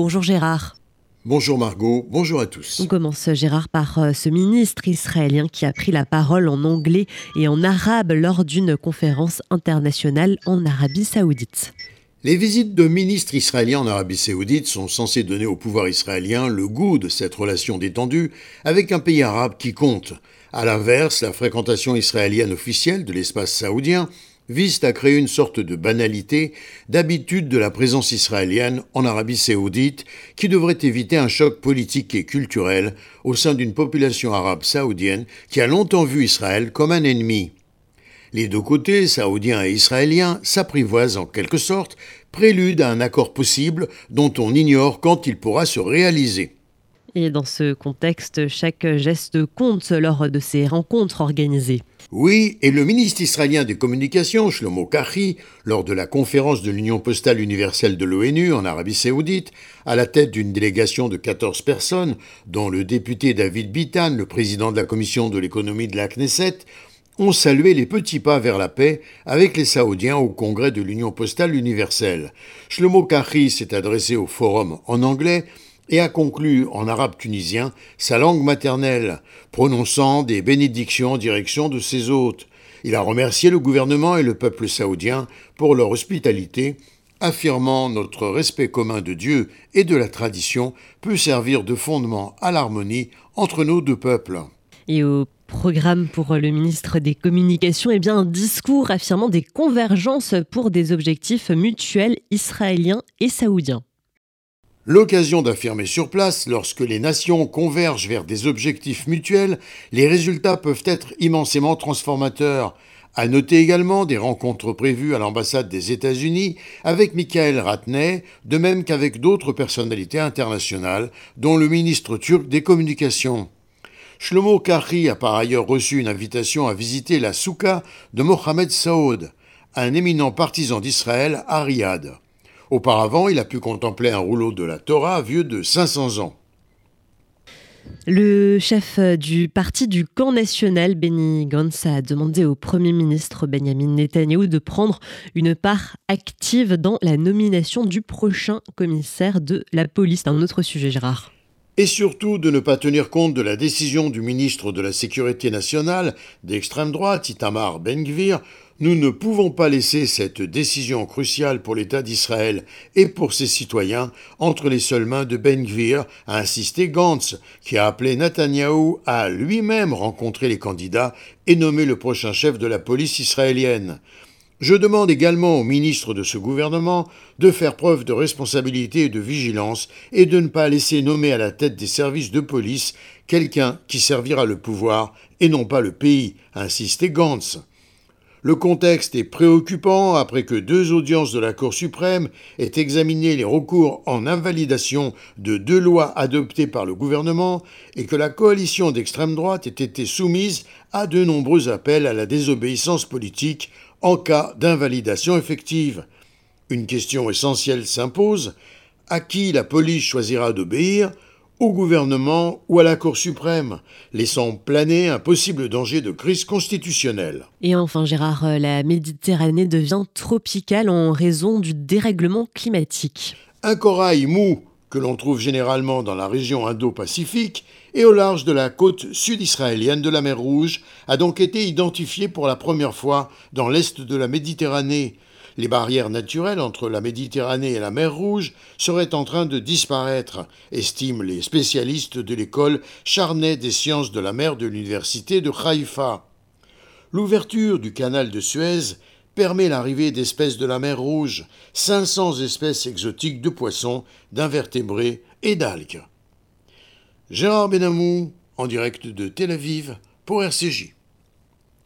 Bonjour Gérard. Bonjour Margot, bonjour à tous. On commence Gérard par euh, ce ministre israélien qui a pris la parole en anglais et en arabe lors d'une conférence internationale en Arabie saoudite. Les visites de ministres israéliens en Arabie saoudite sont censées donner au pouvoir israélien le goût de cette relation détendue avec un pays arabe qui compte. À l'inverse, la fréquentation israélienne officielle de l'espace saoudien vise à créer une sorte de banalité d'habitude de la présence israélienne en Arabie saoudite qui devrait éviter un choc politique et culturel au sein d'une population arabe saoudienne qui a longtemps vu Israël comme un ennemi. Les deux côtés, saoudiens et israéliens, s'apprivoisent en quelque sorte, prélude à un accord possible dont on ignore quand il pourra se réaliser. Et dans ce contexte, chaque geste compte lors de ces rencontres organisées. Oui, et le ministre israélien des Communications, Shlomo Kachi, lors de la conférence de l'Union postale universelle de l'ONU en Arabie saoudite, à la tête d'une délégation de 14 personnes, dont le député David Bitan, le président de la commission de l'économie de la Knesset, ont salué les petits pas vers la paix avec les Saoudiens au congrès de l'Union postale universelle. Shlomo Kachi s'est adressé au forum en anglais et a conclu en arabe tunisien sa langue maternelle, prononçant des bénédictions en direction de ses hôtes. Il a remercié le gouvernement et le peuple saoudien pour leur hospitalité, affirmant notre respect commun de Dieu et de la tradition peut servir de fondement à l'harmonie entre nos deux peuples. Et au programme pour le ministre des Communications, eh bien, un discours affirmant des convergences pour des objectifs mutuels israéliens et saoudiens. L'occasion d'affirmer sur place, lorsque les nations convergent vers des objectifs mutuels, les résultats peuvent être immensément transformateurs. À noter également des rencontres prévues à l'ambassade des États-Unis avec Michael Ratney, de même qu'avec d'autres personnalités internationales, dont le ministre turc des Communications. Shlomo Kachi a par ailleurs reçu une invitation à visiter la souka de Mohamed Saoud, un éminent partisan d'Israël à Riyad. Auparavant, il a pu contempler un rouleau de la Torah vieux de 500 ans. Le chef du parti du camp national, Benny Gantz, a demandé au Premier ministre Benjamin Netanyahu de prendre une part active dans la nomination du prochain commissaire de la police. Un autre sujet, Gérard et surtout de ne pas tenir compte de la décision du ministre de la Sécurité nationale d'extrême droite, Itamar Ben-Gvir, nous ne pouvons pas laisser cette décision cruciale pour l'État d'Israël et pour ses citoyens entre les seules mains de Ben-Gvir, a insisté Gantz, qui a appelé Netanyahou à lui-même rencontrer les candidats et nommer le prochain chef de la police israélienne. Je demande également au ministre de ce gouvernement de faire preuve de responsabilité et de vigilance et de ne pas laisser nommer à la tête des services de police quelqu'un qui servira le pouvoir et non pas le pays, insistait Gantz. Le contexte est préoccupant après que deux audiences de la Cour suprême aient examiné les recours en invalidation de deux lois adoptées par le gouvernement et que la coalition d'extrême droite ait été soumise à de nombreux appels à la désobéissance politique en cas d'invalidation effective. Une question essentielle s'impose à qui la police choisira d'obéir? Au gouvernement ou à la Cour suprême, laissant planer un possible danger de crise constitutionnelle. Et enfin, Gérard, euh, la Méditerranée devient tropicale en raison du dérèglement climatique. Un corail mou que l'on trouve généralement dans la région Indo-Pacifique et au large de la côte sud-israélienne de la mer Rouge, a donc été identifié pour la première fois dans l'est de la Méditerranée. Les barrières naturelles entre la Méditerranée et la mer Rouge seraient en train de disparaître, estiment les spécialistes de l'école Charnay des sciences de la mer de l'université de Haïfa. L'ouverture du canal de Suez permet l'arrivée d'espèces de la mer Rouge, 500 espèces exotiques de poissons, d'invertébrés et d'algues. Gérard Benamou, en direct de Tel Aviv, pour RCJ.